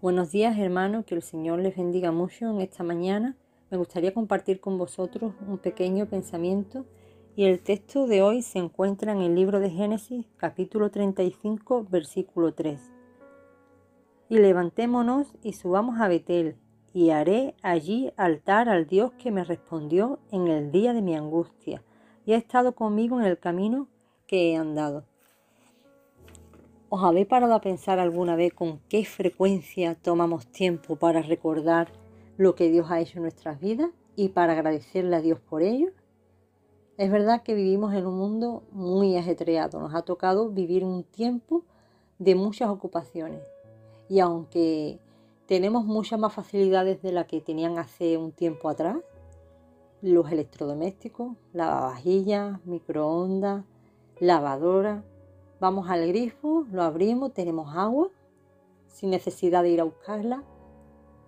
Buenos días hermanos, que el Señor les bendiga mucho en esta mañana. Me gustaría compartir con vosotros un pequeño pensamiento y el texto de hoy se encuentra en el libro de Génesis capítulo 35 versículo 3. Y levantémonos y subamos a Betel y haré allí altar al Dios que me respondió en el día de mi angustia y ha estado conmigo en el camino que he andado. ¿Os habéis parado a pensar alguna vez con qué frecuencia tomamos tiempo para recordar lo que Dios ha hecho en nuestras vidas y para agradecerle a Dios por ello? Es verdad que vivimos en un mundo muy ajetreado, nos ha tocado vivir un tiempo de muchas ocupaciones y aunque tenemos muchas más facilidades de las que tenían hace un tiempo atrás, los electrodomésticos, lavavajillas, microondas, lavadora, Vamos al grifo, lo abrimos, tenemos agua sin necesidad de ir a buscarla.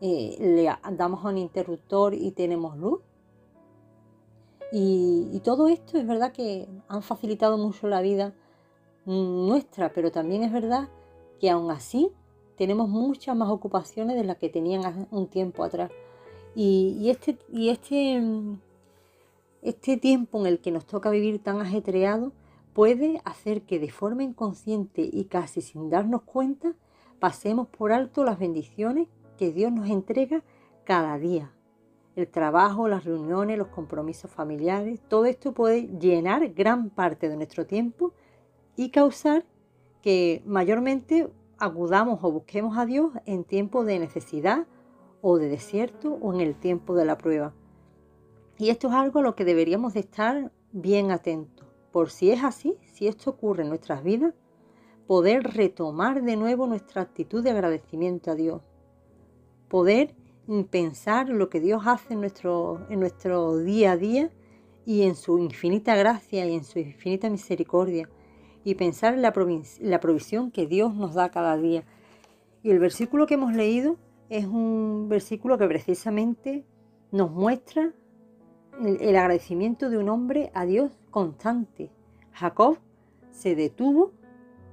Eh, le damos a un interruptor y tenemos luz. Y, todo esto es verdad que han facilitado mucho la vida nuestra, pero también es verdad que aún así tenemos muchas más ocupaciones de las que tenían un tiempo atrás. Y, este, y este, este tiempo en el que nos toca vivir tan ajetreado puede hacer que de forma inconsciente y casi sin darnos cuenta pasemos por alto las bendiciones que Dios nos entrega cada día. El trabajo, las reuniones, los compromisos familiares, todo esto puede llenar gran parte de nuestro tiempo y causar que mayormente acudamos o busquemos a Dios en tiempos de necesidad o de desierto o en el tiempo de la prueba. Y esto es algo a lo que deberíamos de estar bien atentos por si es así, si esto ocurre en nuestras vidas, poder retomar de nuevo nuestra actitud de agradecimiento a Dios, poder pensar lo que Dios hace en nuestro, día a día y en su infinita gracia y en su infinita misericordia, y pensar en la, la provisión que Dios nos da cada día. Y el versículo que hemos leído es un versículo que precisamente nos muestra el agradecimiento de un hombre a Dios constante. Jacob se detuvo,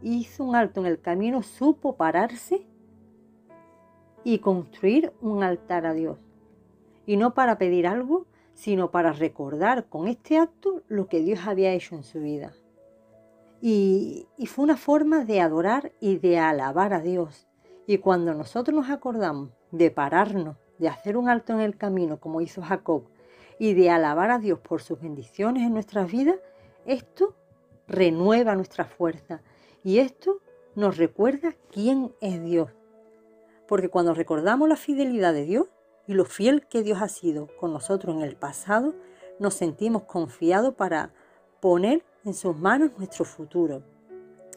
hizo un alto en el camino, supo pararse y construir un altar a Dios. Y no para pedir algo, sino para recordar con este acto lo que Dios había hecho en su vida. Y, y, fue una forma de adorar y de alabar a Dios. Y cuando nosotros nos acordamos de pararnos, de hacer un alto en el camino, como hizo Jacob, y de alabar a Dios por sus bendiciones en nuestras vidas, esto renueva nuestra fuerza y esto nos recuerda quién es Dios. Porque cuando recordamos la fidelidad de Dios y lo fiel que Dios ha sido con nosotros en el pasado, nos sentimos confiados para poner en sus manos nuestro futuro.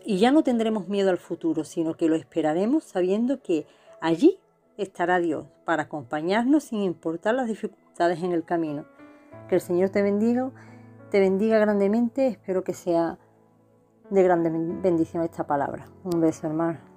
Y ya no tendremos miedo al futuro, sino que lo esperaremos sabiendo que allí estará Dios para acompañarnos sin importar las dificultades en el camino. Que el Señor te bendiga, te bendiga grandemente. Espero que sea de grande bendición esta palabra. Un beso, hermano.